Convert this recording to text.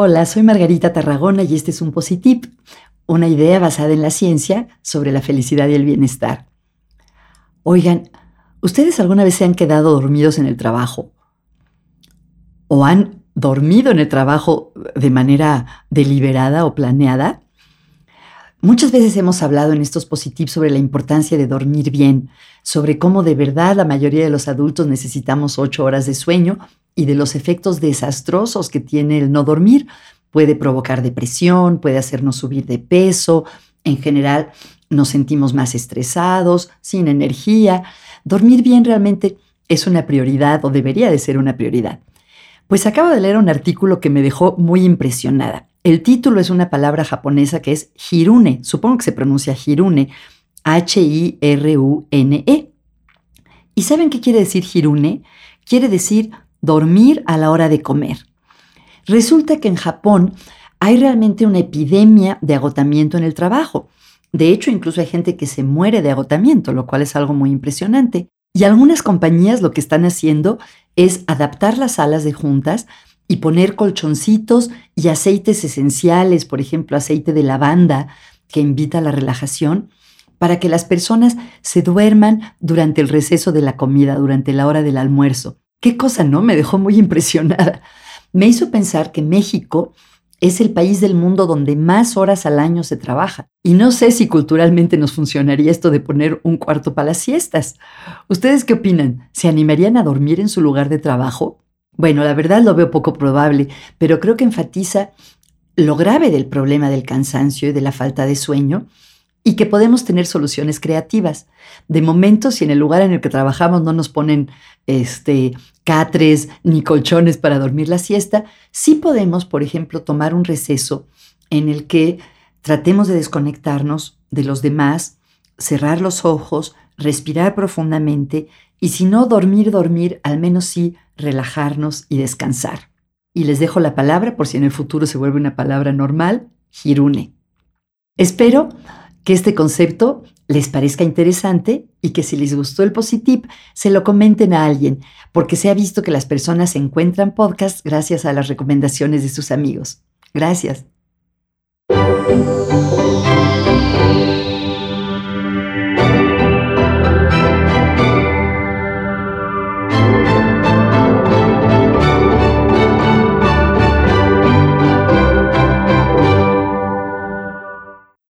Hola, soy Margarita Tarragona y este es un Positip, una idea basada en la ciencia sobre la felicidad y el bienestar. Oigan, ¿ustedes alguna vez se han quedado dormidos en el trabajo? ¿O han dormido en el trabajo de manera deliberada o planeada? Muchas veces hemos hablado en estos Positips sobre la importancia de dormir bien, sobre cómo de verdad la mayoría de los adultos necesitamos ocho horas de sueño y de los efectos desastrosos que tiene el no dormir. Puede provocar depresión, puede hacernos subir de peso, en general nos sentimos más estresados, sin energía. Dormir bien realmente es una prioridad o debería de ser una prioridad. Pues acabo de leer un artículo que me dejó muy impresionada. El título es una palabra japonesa que es hirune, supongo que se pronuncia hirune, H-I-R-U-N-E. ¿Y saben qué quiere decir hirune? Quiere decir dormir a la hora de comer. Resulta que en Japón hay realmente una epidemia de agotamiento en el trabajo. De hecho, incluso hay gente que se muere de agotamiento, lo cual es algo muy impresionante. Y algunas compañías lo que están haciendo es adaptar las salas de juntas y poner colchoncitos y aceites esenciales, por ejemplo, aceite de lavanda que invita a la relajación, para que las personas se duerman durante el receso de la comida, durante la hora del almuerzo. Qué cosa, ¿no? Me dejó muy impresionada. Me hizo pensar que México es el país del mundo donde más horas al año se trabaja. Y no sé si culturalmente nos funcionaría esto de poner un cuarto para las siestas. ¿Ustedes qué opinan? ¿Se animarían a dormir en su lugar de trabajo? Bueno, la verdad lo veo poco probable, pero creo que enfatiza lo grave del problema del cansancio y de la falta de sueño y que podemos tener soluciones creativas. De momento, si en el lugar en el que trabajamos no nos ponen este, catres ni colchones para dormir la siesta, sí podemos, por ejemplo, tomar un receso en el que tratemos de desconectarnos de los demás, cerrar los ojos, respirar profundamente y si no dormir, dormir, al menos sí relajarnos y descansar. Y les dejo la palabra por si en el futuro se vuelve una palabra normal, Hirune. Espero que este concepto les parezca interesante y que si les gustó el Positip, se lo comenten a alguien, porque se ha visto que las personas encuentran podcasts gracias a las recomendaciones de sus amigos. Gracias.